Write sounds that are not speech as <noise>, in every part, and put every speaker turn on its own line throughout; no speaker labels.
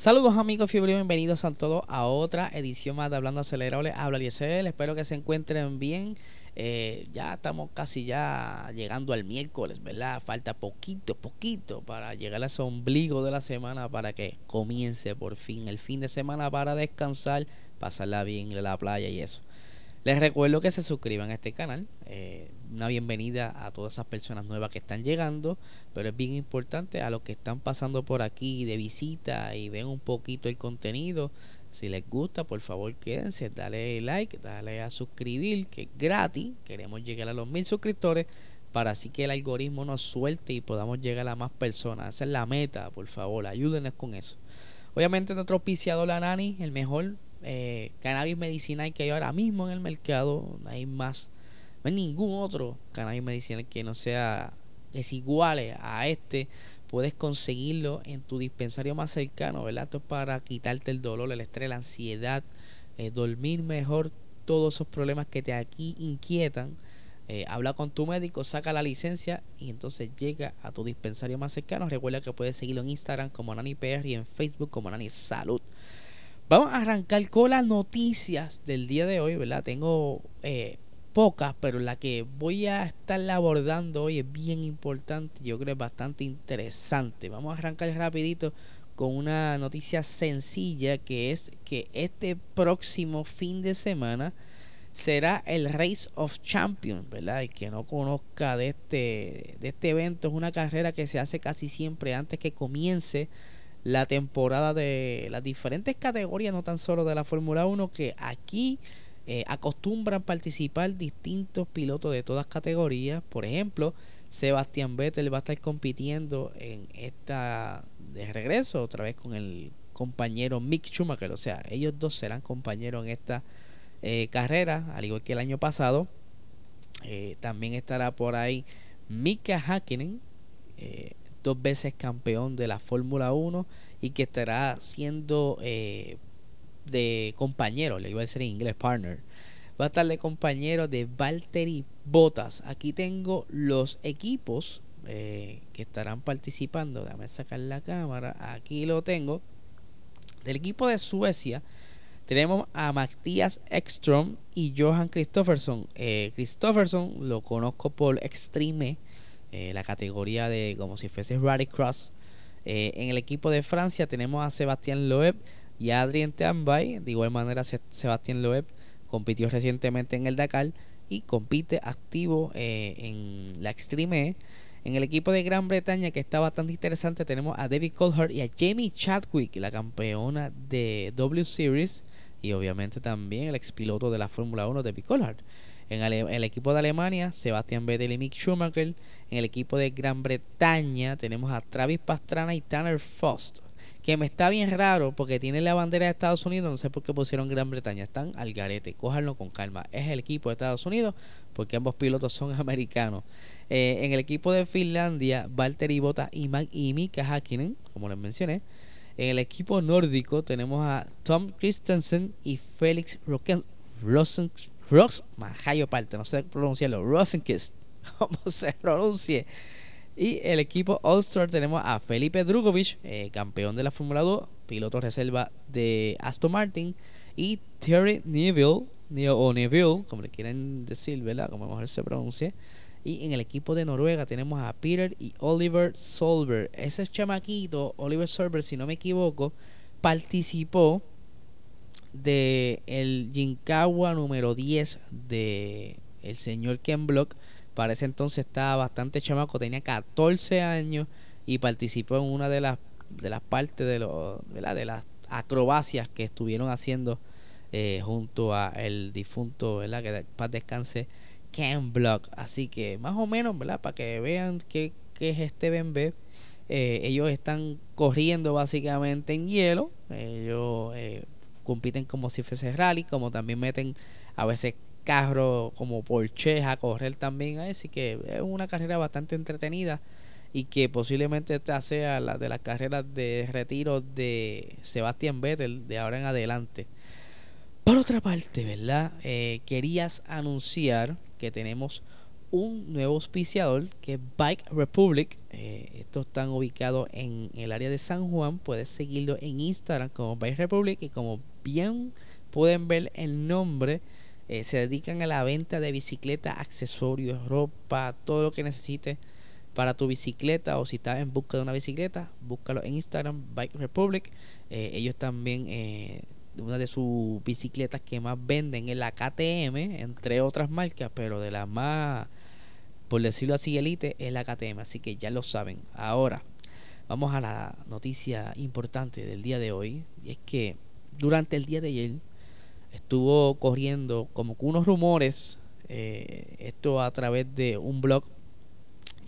Saludos amigos fiebre, bienvenidos a todos a otra edición más de Hablando Acelerable. Habla Liesel, espero que se encuentren bien. Eh, ya estamos casi ya llegando al miércoles, ¿verdad? Falta poquito, poquito para llegar a ese ombligo de la semana para que comience por fin el fin de semana para descansar, pasarla bien en la playa y eso. Les recuerdo que se suscriban a este canal. Eh, una bienvenida a todas esas personas nuevas que están llegando. Pero es bien importante a los que están pasando por aquí de visita y ven un poquito el contenido. Si les gusta, por favor quédense, dale like, dale a suscribir, que es gratis. Queremos llegar a los mil suscriptores para así que el algoritmo nos suelte y podamos llegar a más personas. Esa es la meta, por favor, ayúdenos con eso. Obviamente nuestro auspiciador La Nani, el mejor eh, cannabis medicinal que hay ahora mismo en el mercado. No hay más, no hay ningún otro cannabis medicinal que no sea es igual a este. Puedes conseguirlo en tu dispensario más cercano, ¿verdad? Esto es para quitarte el dolor, el estrés, la ansiedad, eh, dormir mejor, todos esos problemas que te aquí inquietan. Eh, habla con tu médico, saca la licencia y entonces llega a tu dispensario más cercano. Recuerda que puedes seguirlo en Instagram como NaniPR y en Facebook como Nani Salud. Vamos a arrancar con las noticias del día de hoy, ¿verdad? Tengo eh, pocas, pero la que voy a estar abordando hoy es bien importante, yo creo es bastante interesante. Vamos a arrancar rapidito con una noticia sencilla que es que este próximo fin de semana será el Race of Champions, ¿verdad? El que no conozca de este, de este evento es una carrera que se hace casi siempre antes que comience la temporada de las diferentes categorías, no tan solo de la Fórmula 1, que aquí eh, acostumbran participar distintos pilotos de todas categorías. Por ejemplo, Sebastián Vettel va a estar compitiendo en esta de regreso otra vez con el compañero Mick Schumacher. O sea, ellos dos serán compañeros en esta eh, carrera, al igual que el año pasado. Eh, también estará por ahí Mika Hakkinen, dos veces campeón de la Fórmula 1 y que estará siendo eh, de compañero, le iba a decir en inglés partner. Va a estar de compañero de Valtteri Bottas. Aquí tengo los equipos eh, que estarán participando. Déjame sacar la cámara. Aquí lo tengo. Del equipo de Suecia tenemos a Matthias Ekstrom y Johan Christofferson. Eh, Christofferson lo conozco por Extreme eh, la categoría de como si fuese Rally Cross. Eh, en el equipo de Francia tenemos a Sebastián Loeb y a Adrien Tambay. De igual manera, Sebastián Loeb compitió recientemente en el Dakar y compite activo eh, en la Extreme E. En el equipo de Gran Bretaña, que está bastante interesante, tenemos a David Coulthard y a Jamie Chadwick, la campeona de W Series, y obviamente también el expiloto de la Fórmula 1, David Coulthard. En el, equipo de Alemania, Sebastián Vettel y Mick Schumacher. En el equipo de Gran Bretaña tenemos a Travis Pastrana y Tanner Faust. Que me está bien raro porque tiene la bandera de Estados Unidos. No sé por qué pusieron Gran Bretaña. Están al garete. Cójanlo con calma. Es el equipo de Estados Unidos porque ambos pilotos son <laughs> americanos. Eh, en el equipo de Finlandia, Valtteri Bottas y, y Mika Hakkinen, como les mencioné. En el equipo nórdico tenemos a Tom Christensen y Felix Rosen Ross, Majayo parte, no sé pronunciarlo, Rosenkist, como <laughs> se pronuncie. Y el equipo All-Star tenemos a Felipe Drugovic, eh, campeón de la Fórmula 2, piloto reserva de Aston Martin, y Terry Neville, o Neville, como le quieren decir, ¿verdad? Como mejor se pronuncie. Y en el equipo de Noruega tenemos a Peter y Oliver Solberg. Ese chamaquito, Oliver Solberg, si no me equivoco, participó de el Jinkawa número 10 de el señor Ken Block. Para ese entonces estaba bastante chamaco, tenía 14 años y participó en una de las de las partes de, lo, de, de las acrobacias que estuvieron haciendo eh, junto a el difunto, ¿verdad? Que paz descanse Ken Block. Así que más o menos, ¿verdad? Para que vean qué, qué es este BMB. Eh, ellos están corriendo básicamente en hielo. Ellos eh, compiten como si fuese rally, como también meten a veces carros como Porsche a correr también. Así que es una carrera bastante entretenida y que posiblemente esta sea la de las carreras de retiro de Sebastián Vettel de ahora en adelante. Por otra parte, ¿verdad? Eh, querías anunciar que tenemos un nuevo auspiciador que es Bike Republic. Eh, estos están ubicados en el área de San Juan. Puedes seguirlo en Instagram como Bike Republic y como bien pueden ver el nombre. Eh, se dedican a la venta de bicicletas, accesorios, ropa, todo lo que necesites para tu bicicleta o si estás en busca de una bicicleta, búscalo en Instagram, Bike Republic. Eh, ellos también, eh, una de sus bicicletas que más venden es la KTM, entre otras marcas, pero de las más, por decirlo así, elite, es la KTM. Así que ya lo saben. Ahora, vamos a la noticia importante del día de hoy. Y es que durante el día de ayer estuvo corriendo como que unos rumores, eh, esto a través de un blog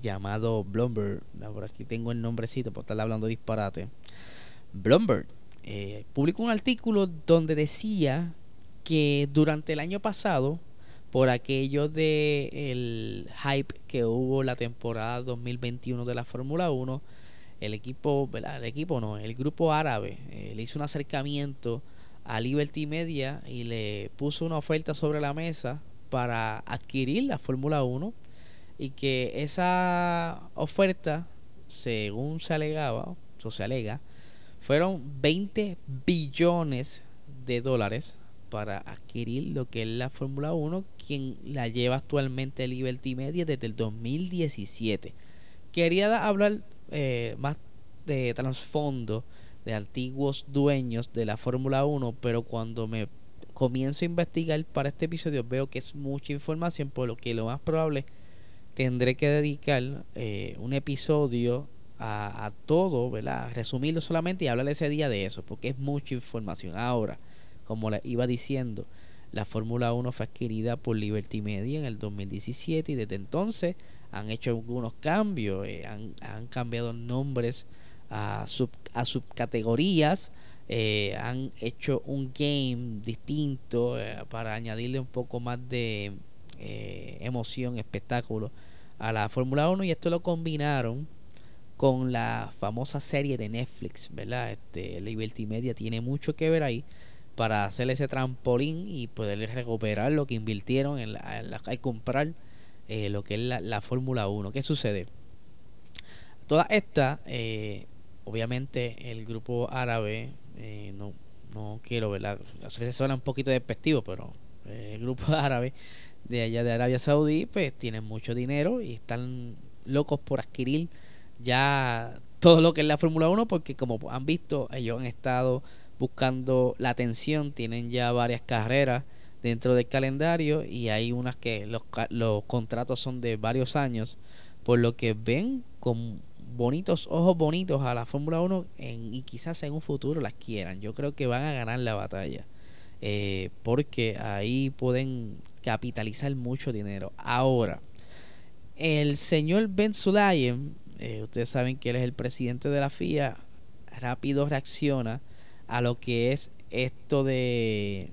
llamado Bloomberg. Por aquí tengo el nombrecito por estar hablando disparate. Bloomberg eh, publicó un artículo donde decía que durante el año pasado, por aquello de el hype que hubo la temporada 2021 de la Fórmula 1, el equipo, el equipo no, el grupo árabe eh, le hizo un acercamiento a Liberty Media y le puso una oferta sobre la mesa para adquirir la Fórmula 1 y que esa oferta, según se alegaba, o se alega, fueron 20 billones de dólares para adquirir lo que es la Fórmula 1, quien la lleva actualmente Liberty Media desde el 2017. Quería hablar eh, más de trasfondo de antiguos dueños de la Fórmula 1, pero cuando me comienzo a investigar para este episodio veo que es mucha información, por lo que lo más probable tendré que dedicar eh, un episodio a, todo, ¿verdad? Resumirlo solamente y hablar ese día de eso, porque es mucha información. Ahora, como le iba diciendo, la Fórmula 1 fue adquirida por Liberty Media en el 2017 y desde entonces han hecho algunos cambios, eh, han, han, cambiado nombres a, sub, a subcategorías, eh, han hecho un game distinto para añadirle un poco más de eh, emoción, espectáculo a la Fórmula 1 y esto lo combinaron con la famosa serie de Netflix, ¿verdad? Este, Liberty Media tiene mucho que ver ahí para hacer ese trampolín y poder recuperar lo que invirtieron en, la, comprar eh, lo que es la, Fórmula 1. ¿Qué sucede? Toda esta, eh, obviamente el grupo árabe, no, no quiero, ¿verdad? A veces suena un poquito despectivo, pero el grupo <laughs> árabe de allá de Arabia Saudí, pues tienen mucho dinero y están locos por adquirir ya todo lo que es la Fórmula 1 porque como han visto, ellos han estado buscando la atención, tienen ya varias carreras dentro del calendario y hay unas que los, contratos son de varios años, por lo que ven con bonitos ojos bonitos a la Fórmula 1 en, y quizás en un futuro las quieran. Yo creo que van a ganar la batalla. Eh, porque ahí pueden capitalizar mucho dinero. Ahora, el señor Ben Sulayem, eh, ustedes saben que él es el presidente de la FIA, rápido reacciona a lo que es esto de,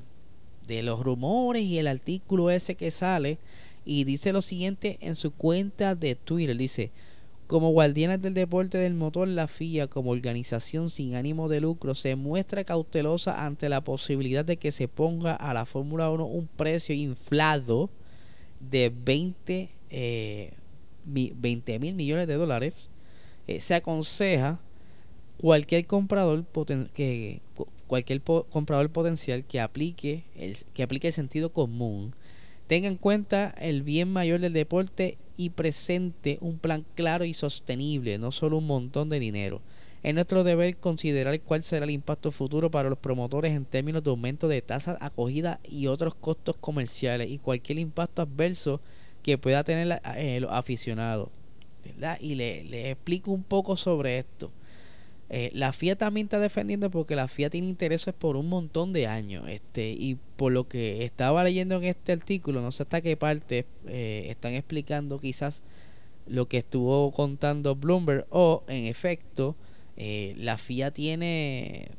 de los rumores y el artículo ese que sale y dice lo siguiente en su cuenta de Twitter, dice, como guardianes del deporte del motor, la FIA como organización sin ánimo de lucro se muestra cautelosa ante la posibilidad de que se ponga a la Fórmula 1 un precio inflado de 20, eh, mil millones de dólares. Eh, se aconseja cualquier comprador que cualquier comprador potencial que aplique el, que aplique el sentido común tenga en cuenta el bien mayor del deporte y presente un plan claro y sostenible, no solo un montón de dinero. Es nuestro deber considerar cuál será el impacto futuro para los promotores en términos de aumento de tasas acogida y otros costos comerciales y cualquier impacto adverso que pueda tener eh, los aficionados. Y le, le explico un poco sobre esto. Eh, la FIA también está defendiendo porque la FIA tiene intereses por un montón de años. Este, y por lo que estaba leyendo en este artículo, no sé hasta qué parte eh, están explicando quizás lo que estuvo contando Bloomberg o en efecto eh, la FIA tiene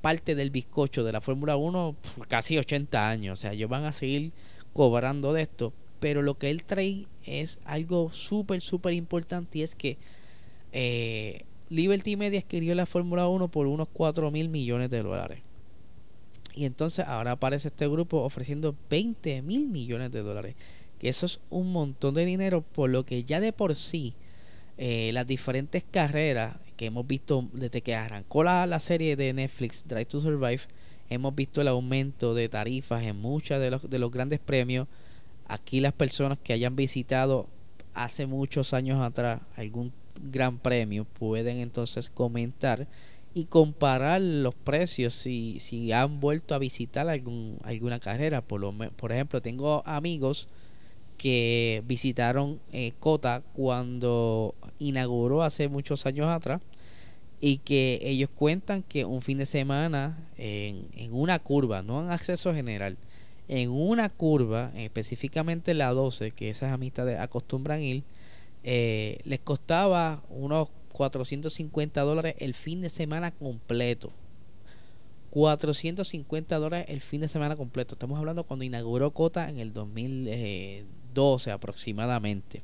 parte del bizcocho de la Fórmula 1 casi 80 años, o sea, ellos van a seguir cobrando de esto, pero lo que él trae es algo súper, súper importante y es que eh, Liberty Media adquirió la Fórmula 1 por unos 4 mil millones de dólares. Y entonces ahora aparece este grupo ofreciendo 20 mil millones de dólares. Que eso es un montón de dinero, por lo que ya de por sí eh, las diferentes carreras que hemos visto desde que arrancó la, la, serie de Netflix Drive to Survive, hemos visto el aumento de tarifas en muchos de los, de los grandes premios. Aquí las personas que hayan visitado hace muchos años atrás algún gran premio pueden entonces comentar y comparar los precios si, si han vuelto a visitar algún, alguna carrera. Por, lo, por ejemplo, tengo amigos que visitaron eh, Cota cuando inauguró hace muchos años atrás y que ellos cuentan que un fin de semana en, en una curva, no en acceso general, en una curva, específicamente la 12, que esas amistades acostumbran ir, eh, les costaba unos 450 dólares el fin de semana completo. 450 dólares el fin de semana completo. Estamos hablando cuando inauguró Cota en el 2012 aproximadamente.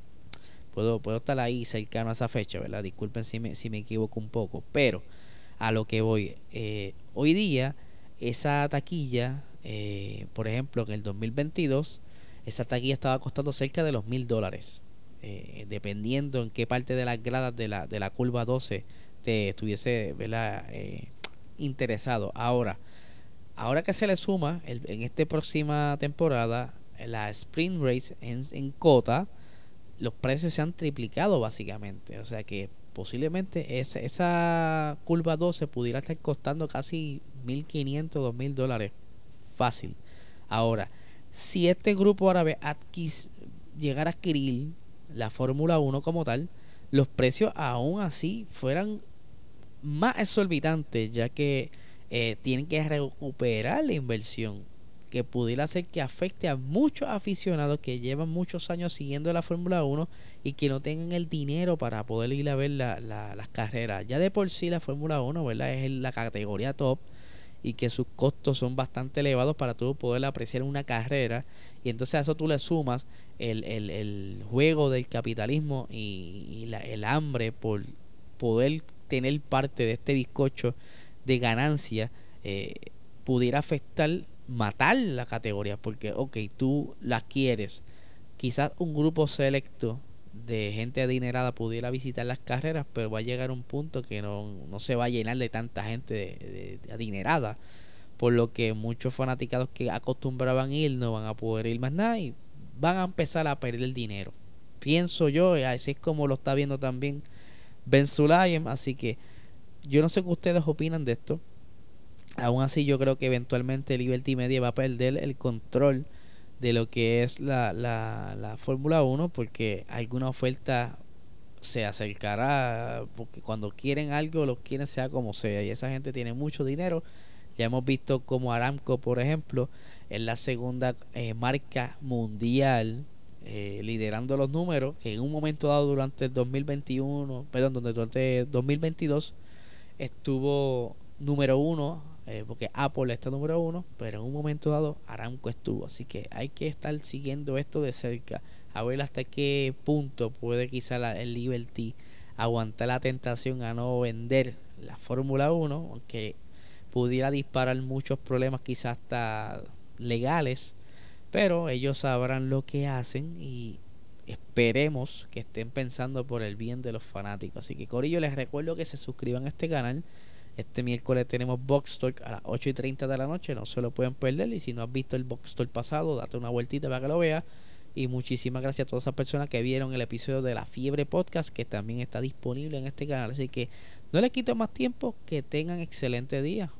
Puedo, puedo estar ahí cercano a esa fecha, ¿verdad? Disculpen si me, si me equivoco un poco. Pero a lo que voy. Eh, hoy día, esa taquilla, eh, por ejemplo, en el 2022, esa taquilla estaba costando cerca de los mil dólares. Eh, dependiendo en qué parte de las gradas de la, de la curva 12 te estuviese eh, interesado. Ahora, ahora que se le suma en esta próxima temporada la Sprint Race en, en Cota, los precios se han triplicado básicamente. O sea que posiblemente esa, esa curva 12 pudiera estar costando casi 1.500, 2.000 dólares. Fácil. Ahora, si este grupo árabe adquis, llegara a adquirir la Fórmula 1 como tal, los precios aún así fueran más exorbitantes, ya que eh, tienen que recuperar la inversión, que pudiera hacer que afecte a muchos aficionados que llevan muchos años siguiendo la Fórmula 1 y que no tengan el dinero para poder ir a ver la, las carreras. Ya de por sí la Fórmula 1 ¿verdad? es la categoría top y que sus costos son bastante elevados para tú poder apreciar una carrera y entonces a eso tú le sumas el, el, el juego del capitalismo y, la, el hambre por poder tener parte de este bizcocho de ganancia eh, pudiera afectar matar la categoría porque ok tú la quieres. Quizás un grupo selecto de gente adinerada pudiera visitar las carreras, pero va a llegar un punto que no, no se va a llenar de tanta gente adinerada, por lo que muchos fanaticados que acostumbraban ir no van a poder ir más nada y van a empezar a perder dinero. Pienso yo, y así es como lo está viendo también Ben Sulayem, así que yo no sé qué ustedes opinan de esto. Aún así yo creo que eventualmente Liberty Media va a perder el control de lo que es la, la, la Fórmula 1 porque alguna oferta se acercará porque cuando quieren algo lo quieren sea como sea y esa gente tiene mucho dinero ya hemos visto como Aramco por ejemplo es la segunda eh, marca mundial eh, liderando los números que en un momento dado durante el 2021 perdón durante 2022 estuvo número uno eh, porque Apple está número uno, pero en un momento dado Aramco estuvo. Así que hay que estar siguiendo esto de cerca, a ver hasta qué punto puede quizá el Liberty aguantar la tentación a no vender la Fórmula 1, aunque pudiera disparar muchos problemas quizás hasta legales, pero ellos sabrán lo que hacen y esperemos que estén pensando por el bien de los fanáticos. Así que Corillo les recuerdo que se suscriban a este canal este miércoles tenemos Box Talk a las 8 y 30 de la noche, no se lo pueden perder. Y si no has visto el Box Talk pasado, date una vueltita para que lo veas. Y muchísimas gracias a todas esas personas que vieron el episodio de La Fiebre Podcast, que también está disponible en este canal. Así que no les quito más tiempo, que tengan excelente día.